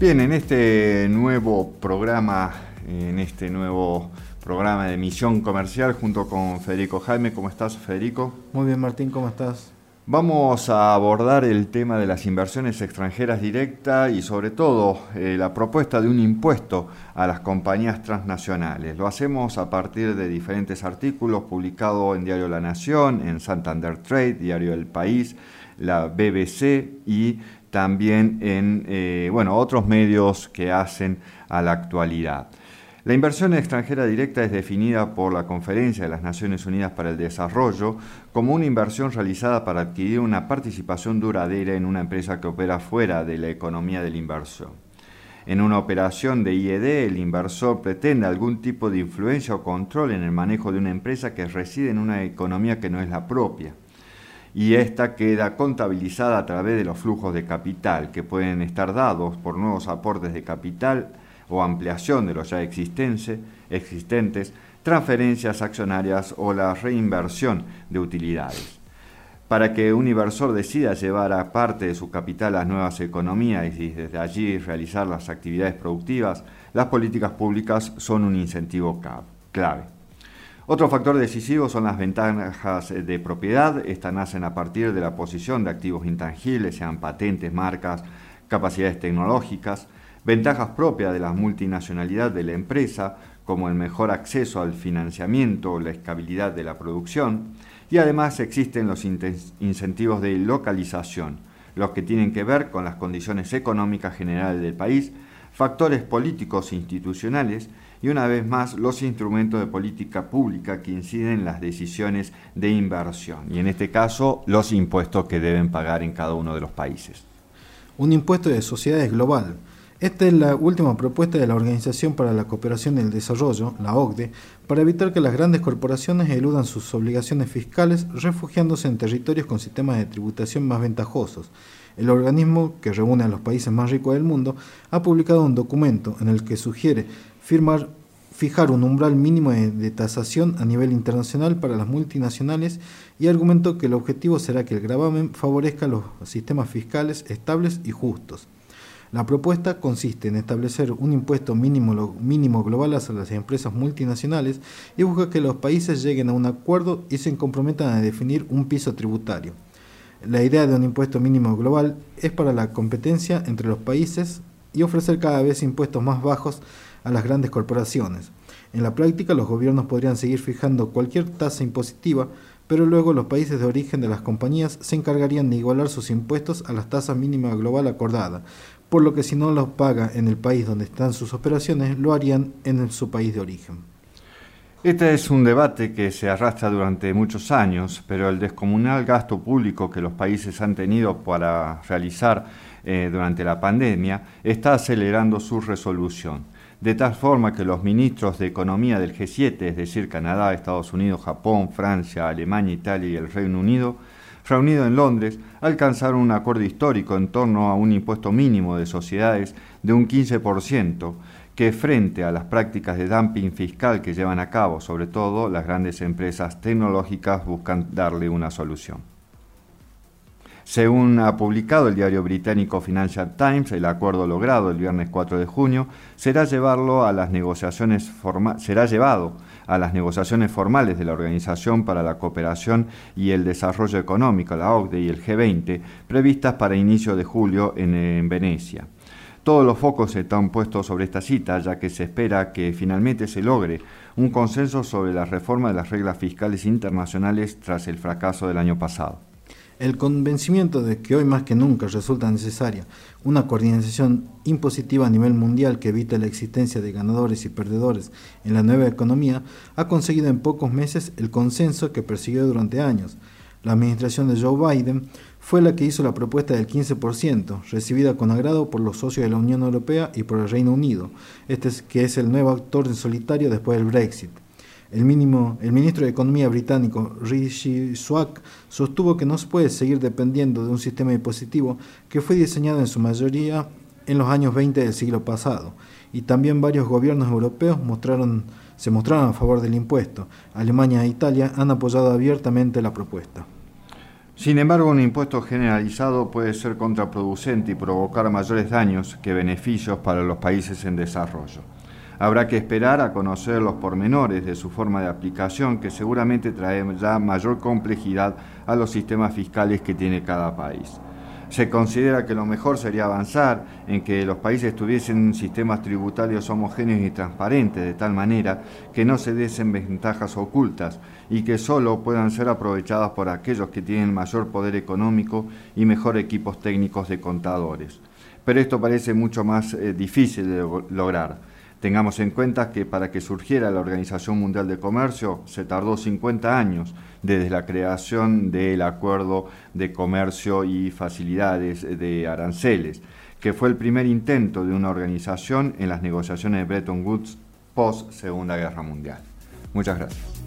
Bien, en este nuevo programa, en este nuevo programa de Misión Comercial junto con Federico Jaime, ¿cómo estás Federico? Muy bien Martín, ¿cómo estás? Vamos a abordar el tema de las inversiones extranjeras directas y sobre todo eh, la propuesta de un impuesto a las compañías transnacionales. Lo hacemos a partir de diferentes artículos publicados en Diario La Nación, en Santander Trade, Diario El País, la BBC y también en eh, bueno, otros medios que hacen a la actualidad. La inversión extranjera directa es definida por la Conferencia de las Naciones Unidas para el Desarrollo como una inversión realizada para adquirir una participación duradera en una empresa que opera fuera de la economía de la inversión. En una operación de IED, el inversor pretende algún tipo de influencia o control en el manejo de una empresa que reside en una economía que no es la propia y esta queda contabilizada a través de los flujos de capital que pueden estar dados por nuevos aportes de capital o ampliación de los ya existentes, transferencias accionarias o la reinversión de utilidades. Para que un inversor decida llevar a parte de su capital a las nuevas economías y desde allí realizar las actividades productivas, las políticas públicas son un incentivo clave. Otro factor decisivo son las ventajas de propiedad. Estas nacen a partir de la posición de activos intangibles, sean patentes, marcas, capacidades tecnológicas, ventajas propias de la multinacionalidad de la empresa, como el mejor acceso al financiamiento o la escalabilidad de la producción, y además existen los incentivos de localización, los que tienen que ver con las condiciones económicas generales del país, factores políticos e institucionales, y una vez más los instrumentos de política pública que inciden en las decisiones de inversión y en este caso los impuestos que deben pagar en cada uno de los países. Un impuesto de sociedades global. Esta es la última propuesta de la Organización para la Cooperación y el Desarrollo, la OCDE, para evitar que las grandes corporaciones eludan sus obligaciones fiscales refugiándose en territorios con sistemas de tributación más ventajosos. El organismo, que reúne a los países más ricos del mundo, ha publicado un documento en el que sugiere fijar un umbral mínimo de, tasación a nivel internacional para las multinacionales y argumentó que el objetivo será que el gravamen favorezca los sistemas fiscales estables y justos. La propuesta consiste en establecer un impuesto mínimo, global a las empresas multinacionales y busca que los países lleguen a un acuerdo y se comprometan a definir un piso tributario. La idea de un impuesto mínimo global es para la competencia entre los países y ofrecer cada vez impuestos más bajos a las grandes corporaciones. En la práctica, los gobiernos podrían seguir fijando cualquier tasa impositiva, pero luego los países de origen de las compañías se encargarían de igualar sus impuestos a las tasas mínimas global acordada, por lo que si no los paga en el país donde están sus operaciones, lo harían en su país de origen. Este es un debate que se arrastra durante muchos años, pero el descomunal gasto público que los países han tenido para realizar eh, durante la pandemia está acelerando su resolución de tal forma que los ministros de Economía del G7, es decir, Canadá, Estados Unidos, Japón, Francia, Alemania, Italia y el Reino Unido, reunidos en Londres, alcanzaron un acuerdo histórico en torno a un impuesto mínimo de sociedades de un 15%, que frente a las prácticas de dumping fiscal que llevan a cabo, sobre todo las grandes empresas tecnológicas, buscan darle una solución. Según ha publicado el diario británico Financial Times, el acuerdo logrado el viernes 4 de junio será, llevarlo a las negociaciones será llevado a las negociaciones formales de la Organización para la Cooperación y el Desarrollo Económico, la OCDE y el G20, previstas para inicio de julio en, en Venecia. Todos los focos están puestos sobre esta cita, ya que se espera que finalmente se logre un consenso sobre la reforma de las reglas fiscales internacionales tras el fracaso del año pasado. El convencimiento de que hoy más que nunca resulta necesaria una coordinación impositiva a nivel mundial que evite la existencia de ganadores y perdedores en la nueva economía ha conseguido en pocos meses el consenso que persiguió durante años. La administración de Joe Biden fue la que hizo la propuesta del 15%, recibida con agrado por los socios de la Unión Europea y por el Reino Unido, este es, que es el nuevo actor en solitario después del Brexit. El, ministro de Economía británico Rishi Sunak sostuvo que no se puede seguir dependiendo de un sistema impositivo que fue diseñado en su mayoría en los años 20 del siglo pasado, y también varios gobiernos europeos mostraron, se mostraron a favor del impuesto. Alemania e Italia han apoyado abiertamente la propuesta. Sin embargo, un impuesto generalizado puede ser contraproducente y provocar mayores daños que beneficios para los países en desarrollo. Habrá que esperar a conocer los pormenores de su forma de aplicación, que seguramente traerá mayor complejidad a los sistemas fiscales que tiene cada país. Se considera que lo mejor sería avanzar en que los países tuviesen sistemas tributarios homogéneos y transparentes, de tal manera que no se desen ventajas ocultas y que solo puedan ser aprovechadas por aquellos que tienen mayor poder económico y mejor equipos técnicos de contadores. Pero esto parece mucho más eh, difícil de lograr. Tengamos en cuenta que para que surgiera la Organización Mundial de Comercio se tardó 50 años desde la creación del Acuerdo de Comercio y Facilidades de Aranceles, que fue el primer intento de una organización en las negociaciones de Bretton Woods post Segunda Guerra Mundial. Muchas gracias.